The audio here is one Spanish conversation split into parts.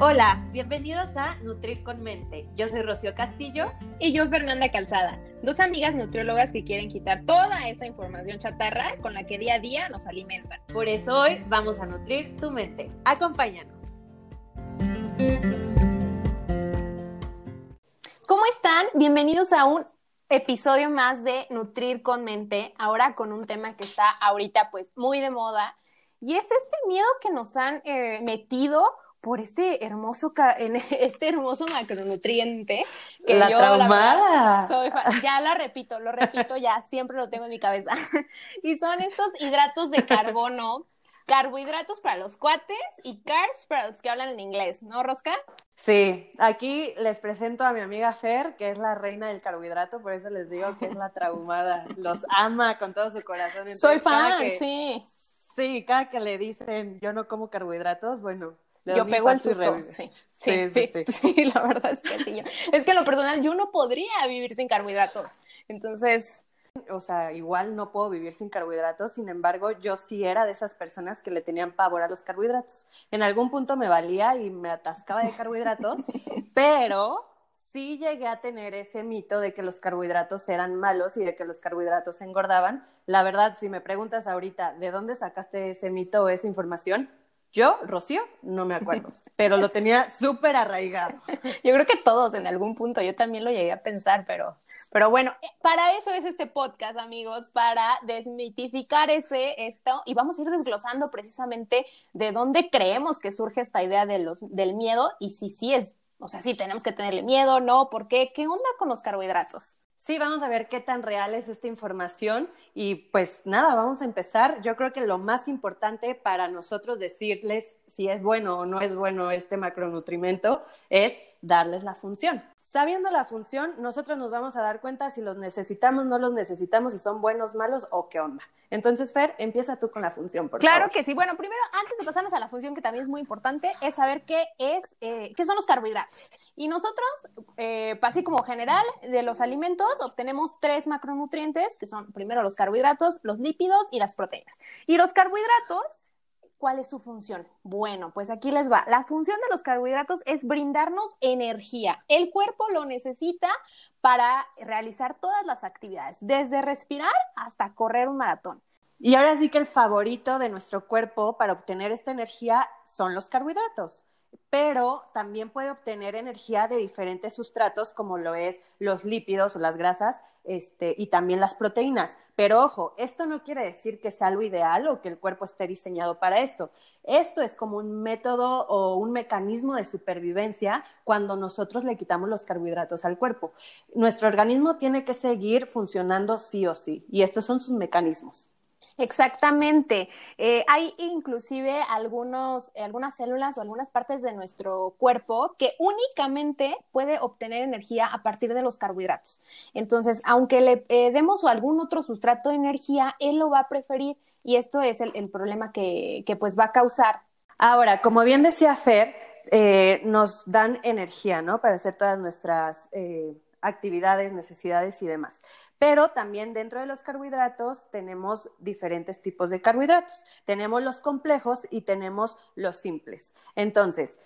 Hola, bienvenidos a Nutrir con Mente. Yo soy Rocío Castillo. Y yo Fernanda Calzada, dos amigas nutriólogas que quieren quitar toda esa información chatarra con la que día a día nos alimentan. Por eso hoy vamos a nutrir tu mente. Acompáñanos. ¿Cómo están? Bienvenidos a un episodio más de Nutrir con Mente, ahora con un tema que está ahorita pues muy de moda y es este miedo que nos han eh, metido por este hermoso este hermoso macronutriente que la yo traumada. soy ya la repito, lo repito ya, siempre lo tengo en mi cabeza. y son estos hidratos de carbono, carbohidratos para los cuates y carbs para los que hablan en inglés, ¿no, Rosca? Sí, aquí les presento a mi amiga Fer, que es la reina del carbohidrato, por eso les digo que es la traumada. Los ama con todo su corazón. Soy fan, sí. Sí, cada que le dicen yo no como carbohidratos, bueno, yo pego el susto. Sí sí sí, sí la verdad es que sí. Es que en lo personal yo no podría vivir sin carbohidratos. Entonces. O sea, igual no puedo vivir sin carbohidratos, sin embargo, yo sí era de esas personas que le tenían pavor a los carbohidratos. En algún punto me valía y me atascaba de carbohidratos, pero sí llegué a tener ese mito de que los carbohidratos eran malos y de que los carbohidratos engordaban. La verdad, si me preguntas ahorita, ¿de dónde sacaste ese mito o esa información? Yo, Rocío, no me acuerdo, pero lo tenía súper arraigado. Yo creo que todos en algún punto, yo también lo llegué a pensar, pero, pero bueno, eh, para eso es este podcast, amigos, para desmitificar ese esto y vamos a ir desglosando precisamente de dónde creemos que surge esta idea del miedo y si sí es, o sea, si tenemos que tenerle miedo, no, ¿por qué? ¿Qué onda con los carbohidratos? Sí, vamos a ver qué tan real es esta información y pues nada, vamos a empezar. Yo creo que lo más importante para nosotros decirles si es bueno o no es bueno este macronutrimento es darles la función. Sabiendo la función, nosotros nos vamos a dar cuenta si los necesitamos, no los necesitamos, si son buenos, malos o qué onda. Entonces, Fer, empieza tú con la función, por claro favor. Claro que sí. Bueno, primero, antes de pasarnos a la función, que también es muy importante, es saber qué es, eh, qué son los carbohidratos. Y nosotros, eh, así como general, de los alimentos obtenemos tres macronutrientes, que son primero los carbohidratos, los lípidos y las proteínas. Y los carbohidratos ¿Cuál es su función? Bueno, pues aquí les va. La función de los carbohidratos es brindarnos energía. El cuerpo lo necesita para realizar todas las actividades, desde respirar hasta correr un maratón. Y ahora sí que el favorito de nuestro cuerpo para obtener esta energía son los carbohidratos pero también puede obtener energía de diferentes sustratos como lo es los lípidos o las grasas este, y también las proteínas. Pero ojo, esto no quiere decir que sea lo ideal o que el cuerpo esté diseñado para esto. Esto es como un método o un mecanismo de supervivencia cuando nosotros le quitamos los carbohidratos al cuerpo. Nuestro organismo tiene que seguir funcionando sí o sí y estos son sus mecanismos. Exactamente. Eh, hay inclusive algunos, algunas células o algunas partes de nuestro cuerpo que únicamente puede obtener energía a partir de los carbohidratos. Entonces, aunque le eh, demos algún otro sustrato de energía, él lo va a preferir y esto es el, problema que, que, pues va a causar. Ahora, como bien decía Fer, eh, nos dan energía, ¿no? Para hacer todas nuestras actividades, necesidades y demás. Pero también dentro de los carbohidratos tenemos diferentes tipos de carbohidratos. Tenemos los complejos y tenemos los simples. Entonces,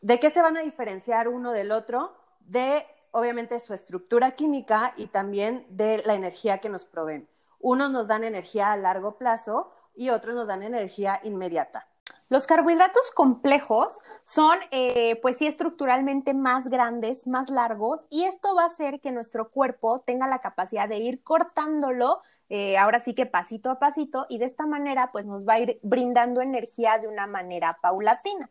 ¿de qué se van a diferenciar uno del otro? De, obviamente, su estructura química y también de la energía que nos proveen. Unos nos dan energía a largo plazo y otros nos dan energía inmediata. Los carbohidratos complejos son, eh, pues sí, estructuralmente más grandes, más largos, y esto va a hacer que nuestro cuerpo tenga la capacidad de ir cortándolo, eh, ahora sí que pasito a pasito, y de esta manera, pues nos va a ir brindando energía de una manera paulatina.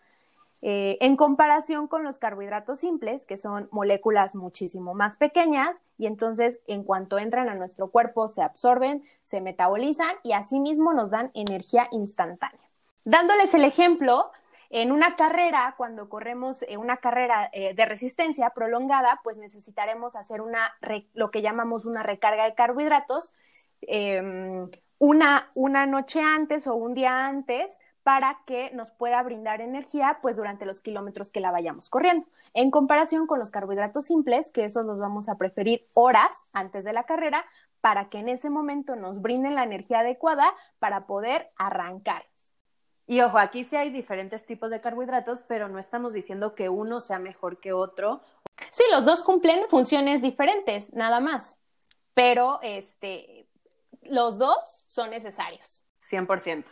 Eh, en comparación con los carbohidratos simples, que son moléculas muchísimo más pequeñas, y entonces en cuanto entran a nuestro cuerpo se absorben, se metabolizan y asimismo nos dan energía instantánea. Dándoles el ejemplo, en una carrera, cuando corremos eh, una carrera eh, de resistencia prolongada, pues necesitaremos hacer una, lo que llamamos una recarga de carbohidratos em, una, una noche antes o un día antes para que nos pueda brindar energía pues durante los kilómetros que la vayamos corriendo. En comparación con los carbohidratos simples, que esos los vamos a preferir horas antes de la carrera para que en ese momento nos brinden la energía adecuada para poder arrancar. Y ojo, aquí sí hay diferentes tipos de carbohidratos, pero no estamos diciendo que uno sea mejor que otro. Sí, los dos cumplen funciones diferentes, nada más. Pero este, los dos son necesarios. 100%.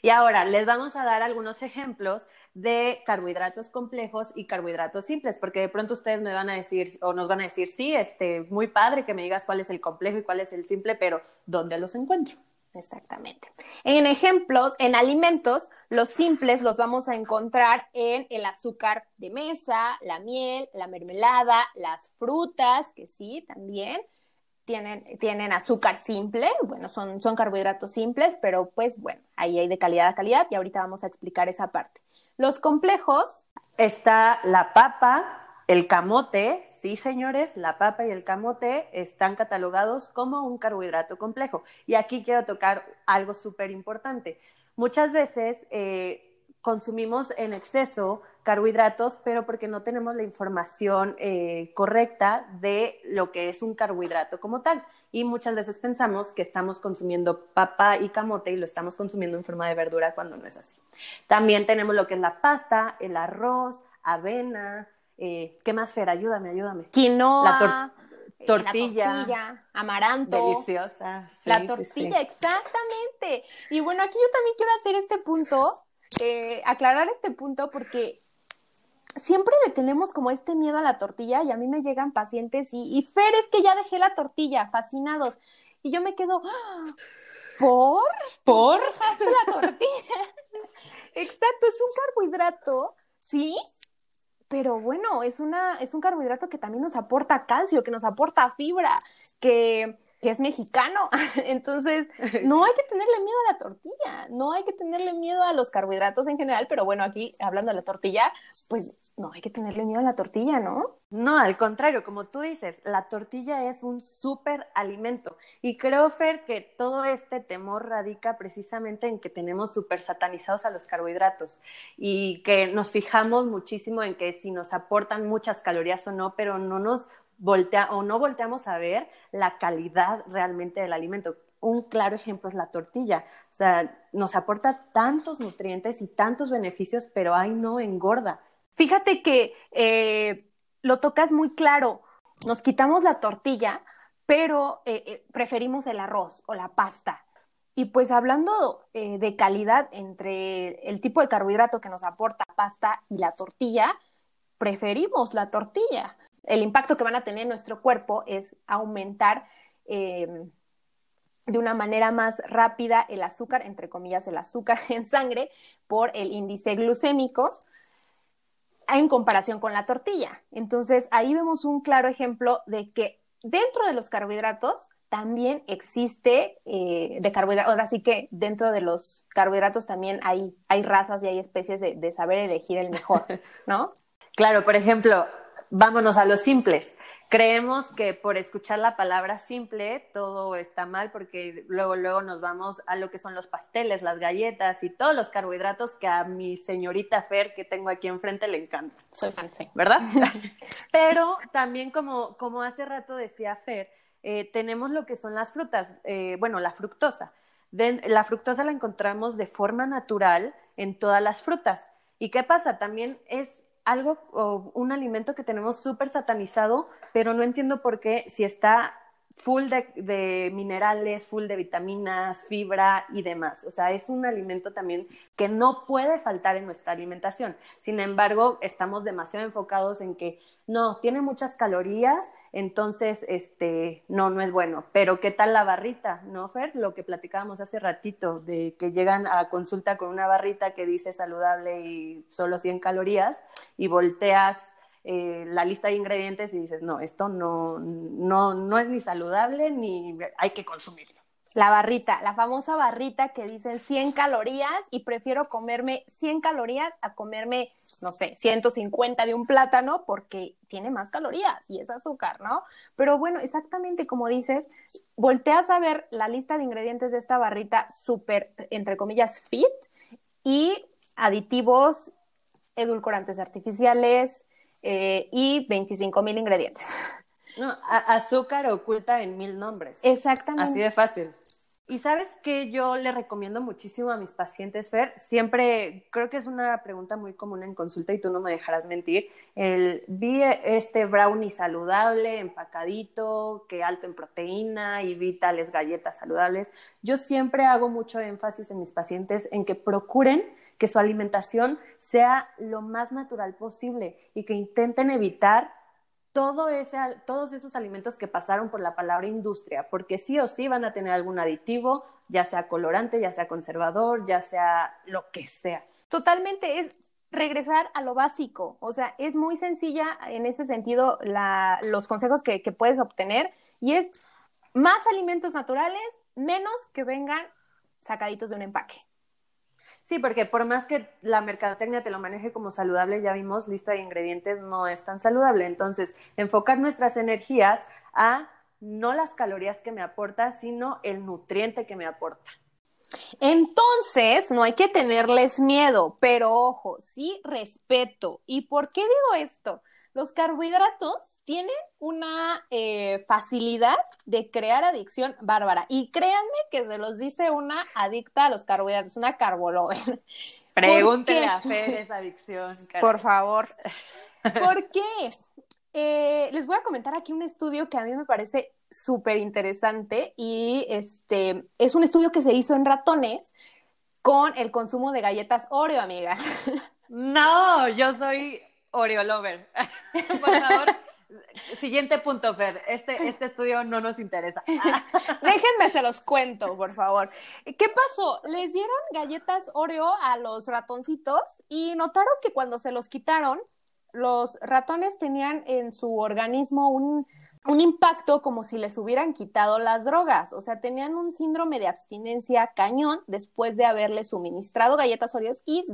Y ahora les vamos a dar algunos ejemplos de carbohidratos complejos y carbohidratos simples, porque de pronto ustedes me van a decir o nos van a decir, sí, este, muy padre que me digas cuál es el complejo y cuál es el simple, pero ¿dónde los encuentro? Exactamente. En ejemplos, en alimentos, los simples los vamos a encontrar en el azúcar de mesa, la miel, la mermelada, las frutas, que sí, también, tienen, azúcar simple, bueno, son, son carbohidratos simples, pero pues bueno, ahí hay de calidad a calidad y ahorita vamos a explicar esa parte. Los complejos. Está la papa, el camote, sí señores, la papa y el camote están catalogados como un carbohidrato complejo. Y aquí quiero tocar algo súper importante. Muchas veces eh, consumimos en exceso carbohidratos, pero porque no tenemos la información eh, correcta de lo que es un carbohidrato como tal. Y muchas veces pensamos que estamos consumiendo papa y camote y lo estamos consumiendo en forma de verdura cuando no es así. También tenemos lo que es la pasta, el arroz, avena. Eh, ¿Qué más, Fer? Ayúdame, ayúdame. Quinoa. La tortilla. La tortilla, amaranto. Deliciosa. la tortilla, exactamente. Y bueno, aquí yo también quiero hacer este punto eh, aclarar este punto porque siempre le tenemos como este miedo a la tortilla y a mí me llegan pacientes y, y Fer, es que ya dejé la tortilla, fascinados. Y yo me quedo. ¿por? ¿Por? dejaste la tortilla? Exacto, es un carbohidrato, ¿sí? Pero bueno, es, una, es un carbohidrato que también nos aporta calcio, que nos aporta fibra, que que es mexicano. Entonces, no hay que tenerle miedo a la tortilla, no hay que tenerle miedo a los carbohidratos en general, pero bueno, aquí hablando de la tortilla, pues no hay que tenerle miedo a la tortilla, ¿no? No, al contrario, como tú dices, la tortilla es un súper alimento. Y creo, Fer, que todo este temor radica precisamente en que tenemos súper satanizados a los carbohidratos y que nos fijamos muchísimo en que si nos aportan muchas calorías o no, pero no nos voltea o no volteamos a ver la calidad realmente del alimento. Un claro ejemplo es la tortilla. O sea, nos aporta tantos nutrientes y tantos beneficios, pero ahí no engorda. Fíjate que eh, lo tocas muy claro. Nos quitamos la tortilla, pero eh, eh, preferimos el arroz o la pasta. Y pues hablando de calidad entre el tipo de carbohidrato que nos aporta pasta y la tortilla, preferimos la tortilla el impacto que van a tener en nuestro cuerpo es aumentar em, de una manera más rápida el azúcar, entre comillas, el azúcar en sangre por el índice glucémico en comparación con la tortilla. Entonces, ahí vemos un claro ejemplo de que dentro de los carbohidratos también existe eh, de carbohidratos, ahora sí que dentro de los carbohidratos también hay, hay razas y hay especies de, de saber elegir el mejor, ¿no? Claro, por ejemplo, vámonos a los simples. Creemos que por escuchar la palabra simple todo está mal porque luego, luego nos vamos a lo que son los pasteles, las galletas y todos los carbohidratos que a mi señorita Fer que tengo aquí enfrente le encanta. Soy fan, sí. ¿Verdad? Pero también como, como hace rato decía Fer, eh, tenemos lo que son las frutas, eh, bueno, la fructosa. la fructosa la encontramos de forma natural en todas las frutas. ¿Y qué pasa? También es algo o un alimento que tenemos súper satanizado, pero no entiendo por qué si está full de, minerales, full de vitaminas, fibra y demás. O sea, es un alimento también que no puede faltar en nuestra alimentación. Sin embargo, estamos demasiado enfocados en que no, tiene muchas calorías, entonces, este, no, no es bueno. Pero, ¿qué tal la barrita? ¿No, Fer? Lo que platicábamos hace ratito, de que llegan a consulta con una barrita que dice saludable y solo 100 calorías y volteas eh, la lista de ingredientes y dices, no, esto no, no, no es ni saludable ni hay que consumirlo. La barrita, la famosa barrita que dicen 100 calorías y prefiero comerme 100 calorías a comerme, no sé, 150 de un plátano porque tiene más calorías y es azúcar, ¿no? Pero bueno, exactamente como dices, volteas a ver la lista de ingredientes de esta barrita súper, entre comillas, fit y aditivos, edulcorantes artificiales, eh, y 25 mil ingredientes. No, azúcar oculta en mil nombres. Exactamente. Así de fácil. Y sabes que yo le recomiendo muchísimo a mis pacientes, Fer, siempre creo que es una pregunta muy común en consulta y tú no me dejarás mentir, el vi este brownie saludable, empacadito, que alto en proteína y vi tales galletas saludables. Yo siempre hago mucho énfasis en mis pacientes en que procuren que su alimentación sea lo más natural posible y que intenten evitar todo ese, todos esos alimentos que pasaron por la palabra industria, porque sí o sí van a tener algún aditivo, ya sea colorante, ya sea conservador, ya sea lo que sea. Totalmente, es regresar a lo básico, o sea, es muy sencilla en ese sentido los consejos que, que puedes obtener y es más alimentos naturales, menos que vengan sacaditos de un empaque. Sí, porque por más que la mercadotecnia te lo maneje como saludable, ya vimos, lista de ingredientes no es tan saludable. Entonces, enfocar nuestras energías a no las calorías que me aporta, sino el nutriente que me aporta. Entonces, no hay que tenerles miedo, pero ojo, sí respeto. ¿Y por qué digo esto? Los carbohidratos tienen una eh, facilidad de crear adicción bárbara. Y créanme que se los dice una adicta a los carbohidratos, una carbolover. Pregúntele a Fer esa adicción. Por favor. ¿Por qué? Eh, les voy a comentar aquí un estudio que a mí me parece súper interesante y este es un estudio que se hizo en ratones con el consumo de galletas Oreo, amiga. No, yo soy Oreo Lover. Por favor, siguiente punto, Fer. Este, este estudio no nos interesa. Déjenme se los cuento, por favor. ¿Qué pasó? Les dieron galletas Oreo a los ratoncitos y notaron que cuando se los quitaron, los ratones tenían en su organismo un, un impacto como si les hubieran quitado las drogas, o sea, tenían un síndrome de abstinencia cañón después de haberles suministrado galletas Oreos y,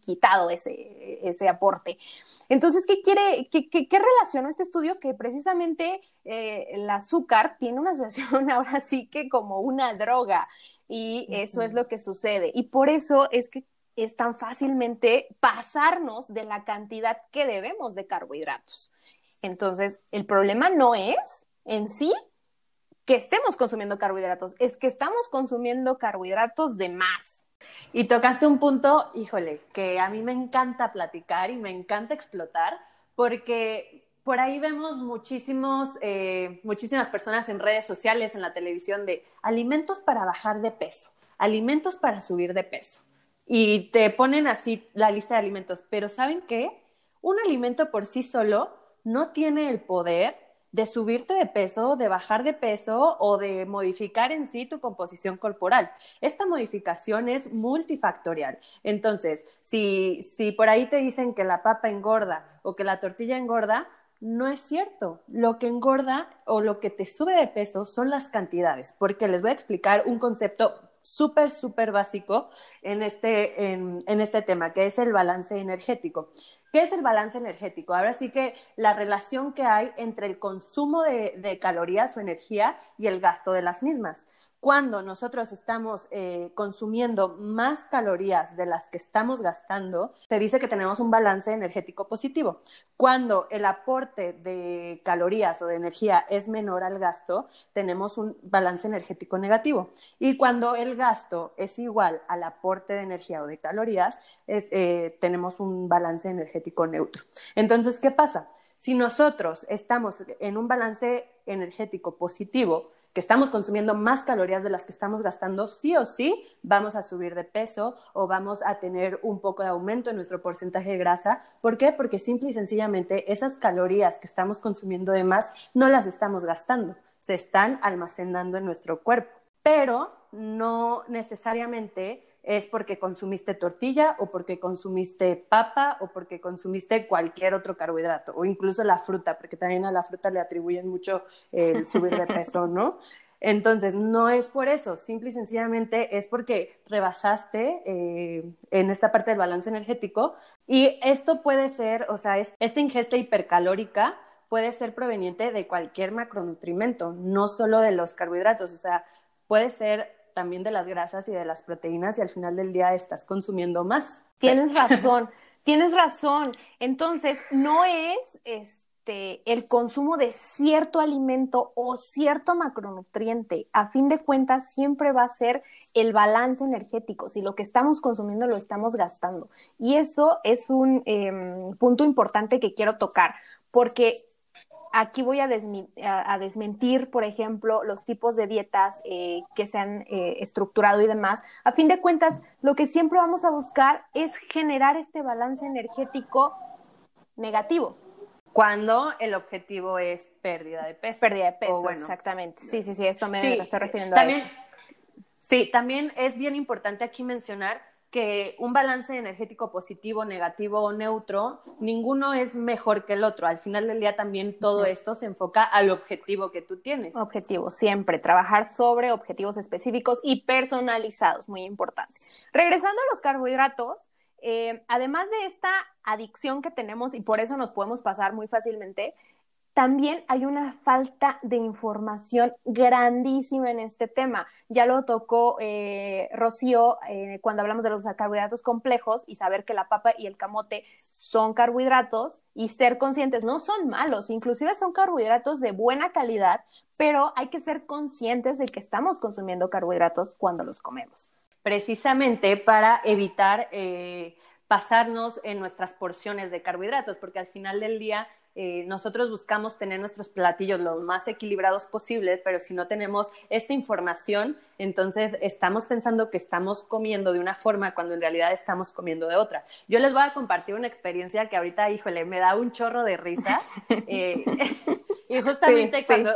quitado ese, ese aporte. Entonces, ¿qué quiere, qué, qué, qué relacionó este estudio? Que precisamente eh, el azúcar tiene una asociación ahora sí que como una droga y eso es lo que sucede. Y por eso es que es tan fácilmente pasarnos de la cantidad que debemos de carbohidratos. Entonces, el problema no es en sí que estemos consumiendo carbohidratos, es que estamos consumiendo carbohidratos de más. Y tocaste un punto, híjole, que a mí me encanta platicar y me encanta explotar, porque por ahí vemos muchísimos, eh, muchísimas personas en redes sociales, en la televisión, de alimentos para bajar de peso, alimentos para subir de peso. Y te ponen así la lista de alimentos, pero ¿saben qué? Un alimento por sí solo no tiene el poder de subirte de peso, de bajar de peso o de modificar en sí tu composición corporal. Esta modificación es multifactorial. Entonces, si, si por ahí te dicen que la papa engorda o que la tortilla engorda, no es cierto. Lo que engorda o lo que te sube de peso son las cantidades, porque les voy a explicar un concepto súper, súper básico en este, en, en este tema, que es el balance energético. ¿Qué es el balance energético? Ahora sí que la relación que hay entre el consumo de, de calorías o energía y el gasto de las mismas cuando nosotros estamos eh, consumiendo más calorías de las que estamos gastando, se dice que tenemos un balance energético positivo. Cuando el aporte de calorías o de energía es menor al gasto, tenemos un balance energético negativo. Y cuando el gasto es igual al aporte de energía o de calorías, eh, tenemos un balance energético neutro. Entonces, ¿qué pasa? Si nosotros estamos en un balance energético positivo, que estamos consumiendo más calorías de las que estamos gastando, sí o sí vamos a subir de peso o vamos a tener un poco de aumento en nuestro porcentaje de grasa. ¿Por qué? Porque simple y sencillamente esas calorías que estamos consumiendo de más no las estamos gastando, se están almacenando en nuestro cuerpo. Pero no necesariamente es porque consumiste tortilla o porque consumiste papa o porque consumiste cualquier otro carbohidrato o incluso la fruta, porque también a la fruta le atribuyen mucho el subir de peso, ¿no? Entonces, no es por eso, simple y sencillamente es porque rebasaste eh, en esta parte del balance energético y esto puede ser, o sea, esta ingesta hipercalórica puede ser proveniente de cualquier macronutrimento, no solo de los carbohidratos, o sea, puede ser también de las grasas y de las proteínas y al final del día estás consumiendo más. Tienes razón, tienes razón. Entonces, no es este el consumo de cierto alimento o cierto macronutriente, a fin de cuentas, siempre va a ser el balance energético, si lo que estamos consumiendo lo estamos gastando. Y eso es un em, punto importante que quiero tocar, porque aquí voy a, desmentir, por ejemplo, los tipos de dietas eh, que se han eh, estructurado y demás. A fin de cuentas, lo que siempre vamos a buscar es generar este balance energético negativo. Cuando el objetivo es pérdida de peso. Pérdida de peso, exactamente. Sí, sí, sí, esto me estoy refiriendo a eso. Sí, también es bien importante aquí mencionar que un balance energético positivo, negativo o neutro, ninguno es mejor que el otro. Al final del día también todo esto se enfoca al objetivo que tú tienes. Objetivo, siempre, trabajar sobre objetivos específicos y personalizados, muy importante. Regresando a los carbohidratos, eh, además de esta adicción que tenemos y por eso nos podemos pasar muy fácilmente, también hay una falta de información grandísima en este tema. Ya lo tocó eh, Rocío eh, cuando hablamos de los carbohidratos complejos y saber que la papa y el camote son carbohidratos y ser conscientes, no son malos, inclusive son carbohidratos de buena calidad, pero hay que ser conscientes de que estamos consumiendo carbohidratos cuando los comemos. Precisamente para evitar eh, pasarnos en nuestras porciones de carbohidratos, porque al final del día eh, nosotros buscamos tener nuestros platillos lo más equilibrados posibles, pero si no tenemos esta información, entonces estamos pensando que estamos comiendo de una forma cuando en realidad estamos comiendo de otra. Yo les voy a compartir una experiencia que ahorita, híjole, me da un chorro de risa. Eh, y justamente cuando,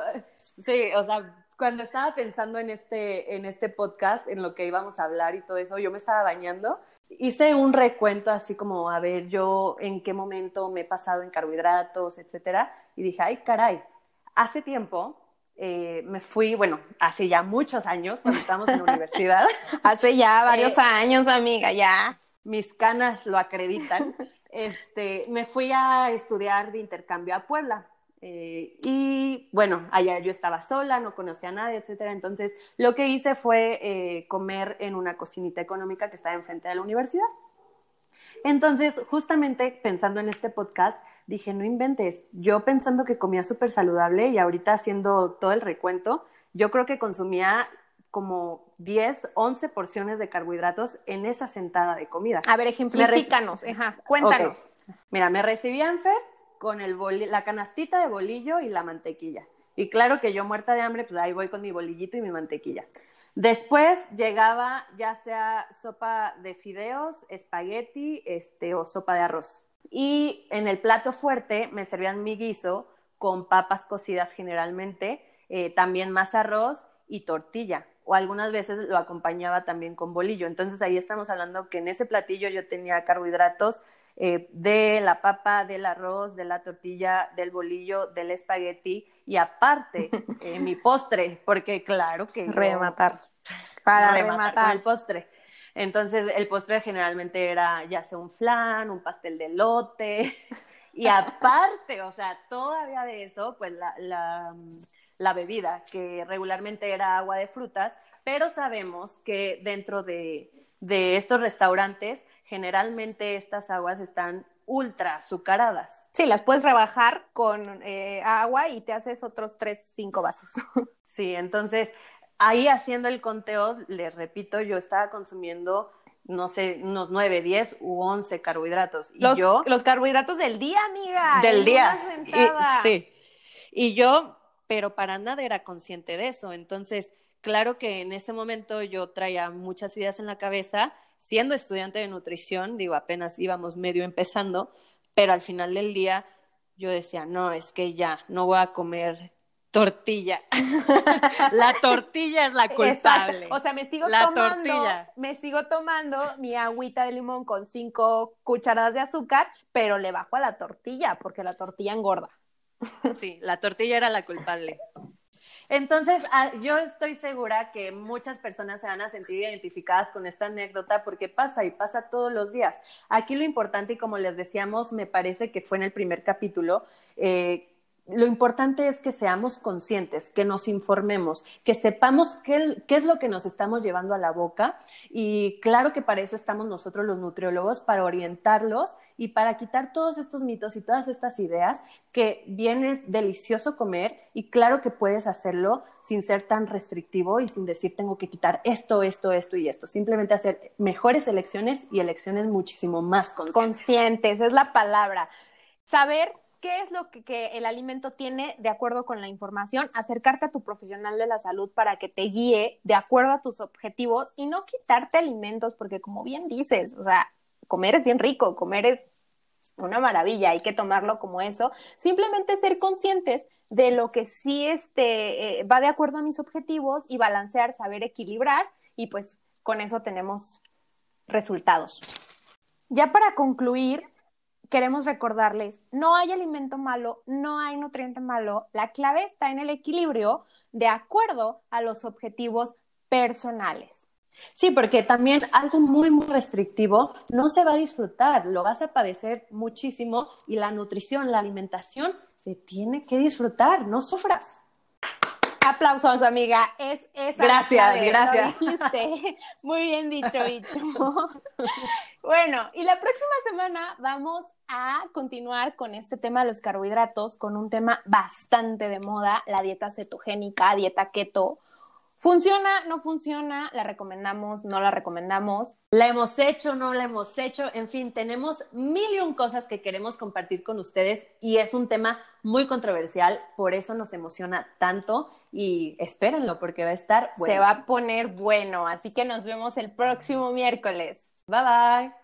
sí, o sea, cuando estaba pensando en este, en este podcast, en lo que íbamos a hablar y todo eso, yo me estaba bañando hice un recuento así como, a ver, yo en qué momento me he pasado en carbohidratos, etcétera, y dije, ay, caray, hace tiempo eh, me fui, bueno, hace ya muchos años, cuando estábamos en la universidad. hace ya varios eh, años, amiga, ya. Mis canas lo acreditan. Este, me fui a estudiar de intercambio a Puebla. Eh, y bueno, allá yo estaba sola, no conocía a nadie, etcétera. Entonces, lo que hice fue eh, comer en una cocinita económica que estaba enfrente de la universidad. Entonces, justamente pensando en este podcast, dije, no inventes, yo pensando que comía súper saludable y ahorita haciendo todo el recuento, yo creo que consumía como 10, 11 porciones de carbohidratos en esa sentada de comida. A ver, ejemplifícanos, Ajá, cuéntanos. Mira, me recibían, Fer, con el la canastita de bolillo y la mantequilla. Y claro que yo muerta de hambre, pues ahí voy con mi bolillito y mi mantequilla. Después llegaba ya sea sopa de fideos, espagueti este, o sopa de arroz. Y en el plato fuerte me servían mi guiso con papas cocidas generalmente, eh, también más arroz y tortilla. O algunas veces lo acompañaba también con bolillo. Entonces ahí estamos hablando que en ese platillo yo tenía carbohidratos eh, de la papa, del arroz, de la tortilla, del bolillo, del espagueti y aparte eh, mi postre, porque claro que... Rematar. Para rematar, el postre. Entonces el postre generalmente era ya sea un flan, un pastel de lote y aparte, o sea, todavía de eso, pues la, la, la bebida, que regularmente era agua de frutas, pero sabemos que dentro de, de estos restaurantes generalmente estas aguas están ultra azucaradas. Sí, las puedes rebajar con eh, agua y te haces otros tres, cinco vasos. sí, entonces ahí haciendo el conteo, les repito, yo estaba consumiendo no sé, unos nueve, diez u once carbohidratos. Y los, yo, los carbohidratos del día, amiga. Del día. sí. Y yo, pero para nada era consciente de eso. Entonces, claro que en ese momento yo traía muchas ideas en la cabeza siendo estudiante de nutrición, digo, apenas íbamos medio empezando, pero al final del día yo decía, no, es que ya, no voy a comer tortilla. la tortilla es la culpable. O sea, me sigo tomando, me sigo tomando mi agüita de limón con cinco cucharadas de azúcar, pero le bajo a la tortilla porque la tortilla engorda. sí, la tortilla era la culpable. Entonces, ah, yo estoy segura que muchas personas se van a sentir identificadas con esta anécdota porque pasa y pasa todos los días. Aquí lo importante, y como les decíamos, me parece que fue en el primer capítulo, eh, lo importante es que seamos conscientes, que nos informemos, que sepamos qué, es lo que nos estamos llevando a la boca y claro que para eso estamos nosotros los nutriólogos, para orientarlos y para quitar todos estos mitos y todas estas ideas que bien es delicioso comer y claro que puedes hacerlo sin ser tan restrictivo y sin decir tengo que quitar esto, esto, esto y esto. Simplemente hacer mejores elecciones y elecciones muchísimo más conscientes. Conscientes, es la palabra. Saber qué es lo que, el alimento tiene de acuerdo con la información, acercarte a tu profesional de la salud para que te guíe de acuerdo a tus objetivos y no quitarte alimentos, porque como bien dices, o sea, comer es bien rico, comer es una maravilla, hay que tomarlo como eso, simplemente ser conscientes de lo que sí este, eh, va de acuerdo a mis objetivos y balancear, saber equilibrar y pues con eso tenemos resultados. Ya para concluir, queremos recordarles, no hay alimento malo, no hay nutriente malo, la clave está en el equilibrio de acuerdo a los objetivos personales. Sí, porque también algo muy, muy restrictivo no se va a disfrutar, lo vas a padecer muchísimo y la nutrición, la alimentación se tiene que disfrutar, no sufras. Aplausos, amiga. Es esa. Gracias, gracias. Muy bien dicho, bicho. bueno, y la próxima semana vamos a continuar con este tema de los carbohidratos, con un tema bastante de moda, la dieta cetogénica, dieta keto. ¿Funciona? ¿No funciona? ¿La recomendamos? ¿No la recomendamos? ¿La hemos hecho? ¿No la hemos hecho? En fin, tenemos mil y un cosas que queremos compartir con ustedes y es un tema muy controversial, por eso nos emociona tanto y espérenlo porque va a estar bueno. Se va a poner bueno, así que nos vemos el próximo miércoles. Bye bye.